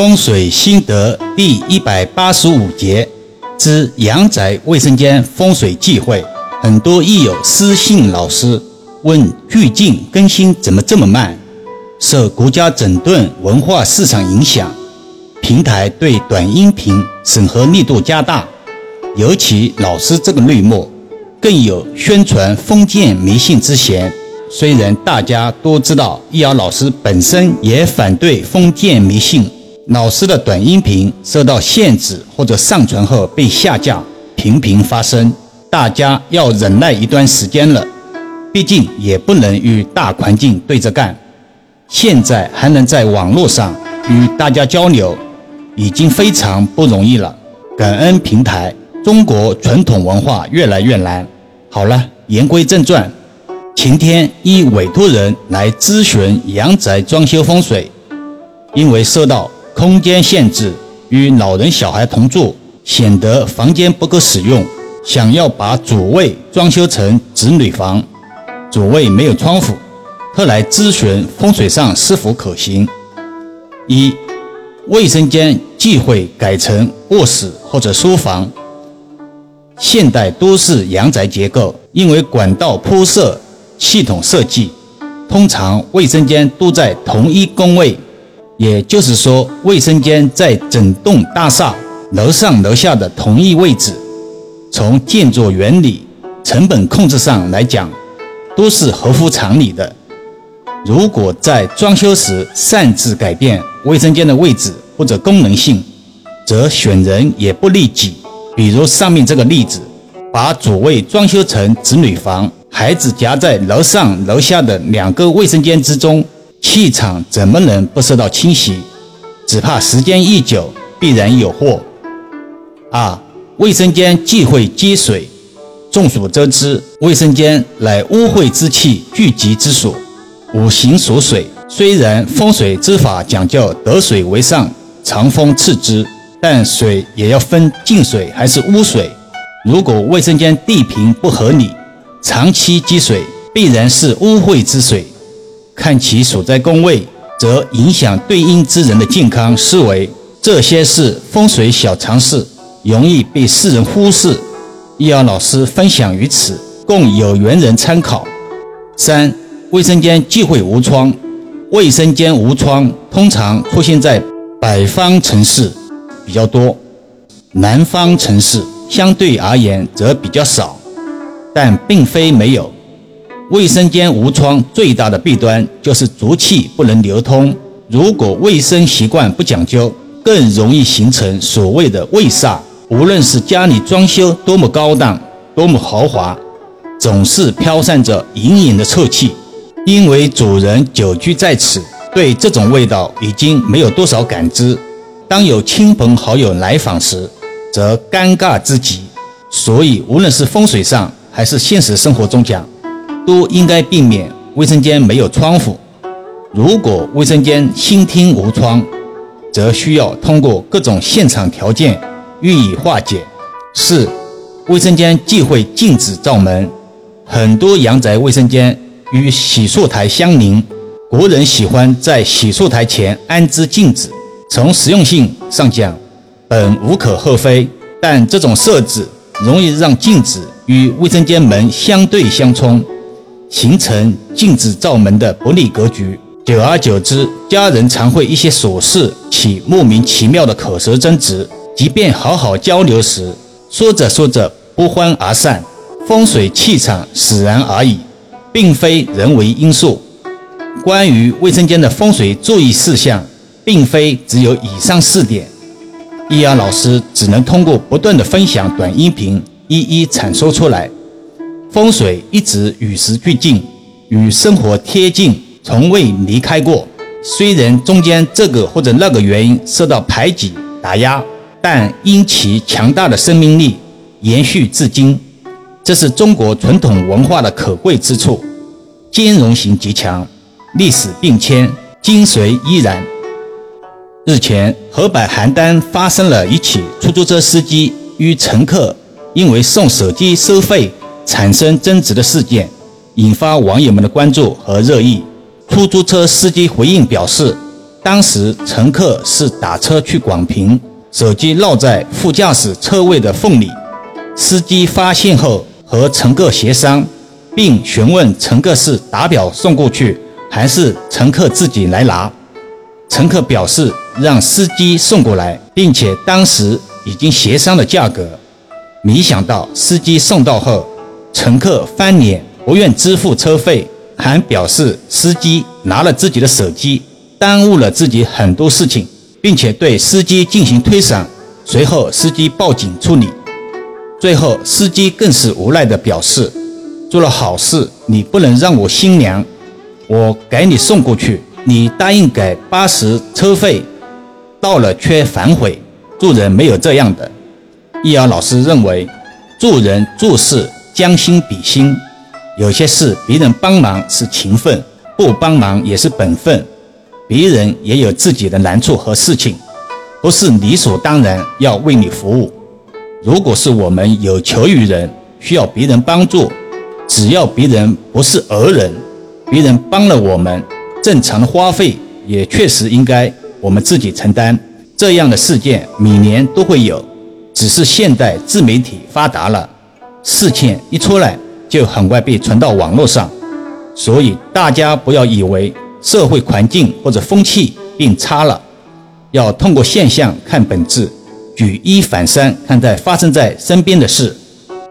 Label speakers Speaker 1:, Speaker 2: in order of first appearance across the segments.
Speaker 1: 风水心得第一百八十五节之阳宅卫生间风水忌讳。很多益友私信老师问：最近更新怎么这么慢？受国家整顿文化市场影响，平台对短音频审核力度加大，尤其老师这个内幕，更有宣传封建迷信之嫌。虽然大家都知道，易遥老师本身也反对封建迷信，老师的短音频受到限制或者上传后被下架，频频发生。大家要忍耐一段时间了，毕竟也不能与大环境对着干。现在还能在网络上与大家交流，已经非常不容易了。感恩平台，中国传统文化越来越难。好了，言归正传。晴天一委托人来咨询阳宅装修风水，因为受到空间限制，与老人小孩同住，显得房间不够使用。想要把主卫装修成子女房，主卫没有窗户，特来咨询风水上是否可行。一、卫生间忌讳改成卧室或者书房。现代都市阳宅结构，因为管道铺设、系统设计，通常卫生间都在同一工位，也就是说，卫生间在整栋大厦楼上楼下的同一位置。从建筑原理、成本控制上来讲，都是合乎常理的。如果在装修时擅自改变卫生间的位置或者功能性，则选人也不利己。比如上面这个例子，把主卫装修成子女房，孩子夹在楼上楼下的两个卫生间之中，气场怎么能不受到侵袭？只怕时间一久，必然有祸。二。卫生间忌讳积水。众所周知，卫生间乃污秽之气聚集之所，五行属水。虽然风水之法讲究得水为上，藏风次之，但水也要分净水还是污水。如果卫生间地平不合理，长期积水，必然是污秽之水。看其所在宫位，则影响对应之人的健康思维。这些是风水小常识。容易被世人忽视，易遥老师分享于此，供有缘人参考。三、卫生间忌讳无窗。卫生间无窗通常出现在北方城市比较多，南方城市相对而言则比较少，但并非没有。卫生间无窗最大的弊端就是浊气不能流通，如果卫生习惯不讲究，更容易形成所谓的卫煞。无论是家里装修多么高档、多么豪华，总是飘散着隐隐的臭气。因为主人久居在此，对这种味道已经没有多少感知。当有亲朋好友来访时，则尴尬之极。所以，无论是风水上还是现实生活中讲，都应该避免卫生间没有窗户。如果卫生间新厅无窗，则需要通过各种现场条件。予以化解。四、卫生间忌讳镜子照门。很多阳宅卫生间与洗漱台相邻，国人喜欢在洗漱台前安置镜子。从实用性上讲，本无可厚非，但这种设置容易让镜子与卫生间门相对相冲，形成镜子照门的不利格局。久而久之，家人常会一些琐事起莫名其妙的口舌争执。即便好好交流时，说着说着不欢而散，风水气场使然而已，并非人为因素。关于卫生间的风水注意事项，并非只有以上四点。易阳老师只能通过不断的分享短音频，一一阐述出来。风水一直与时俱进，与生活贴近，从未离开过。虽然中间这个或者那个原因受到排挤打压。但因其强大的生命力延续至今，这是中国传统文化的可贵之处，兼容性极强，历史变迁，精髓依然。日前，河北邯郸发生了一起出租车司机与乘客因为送手机收费产生争执的事件，引发网友们的关注和热议。出租车司机回应表示，当时乘客是打车去广平，手机落在副驾驶车位的缝里。司机发现后和乘客协商，并询问乘客是打表送过去，还是乘客自己来拿。乘客表示让司机送过来，并且当时已经协商了价格。没想到司机送到后，乘客翻脸不愿支付车费，还表示司机拿了自己的手机，耽误了自己很多事情，并且对司机进行推搡。随后司机报警处理。最后司机更是无奈地表示：“做了好事，你不能让我心凉，我给你送过去，你答应给八十车费，到了却反悔，做人没有这样的。”易遥老师认为，做人做事将心比心，有些事别人帮忙是情分，不帮忙也是本分。别人也有自己的难处和事情，不是理所当然要为你服务。如果是我们有求于人，需要别人帮助，只要别人不是讹人，别人帮了我们，正常的花费也确实应该我们自己承担。这样的事件每年都会有。只是现代自媒体发达了，事情一出来就很快被传到网络上，所以大家不要以为社会环境或者风气变差了，要通过现象看本质，举一反三看待发生在身边的事。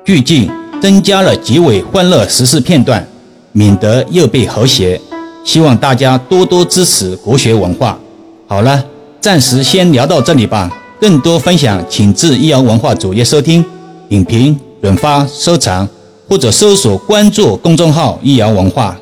Speaker 1: 剧境增加了极为欢乐时事片段，免得又被和谐。希望大家多多支持国学文化。好了，暂时先聊到这里吧。更多分享，请至易阳文化主页收听、点评、转发、收藏，或者搜索关注公众号“易阳文化”。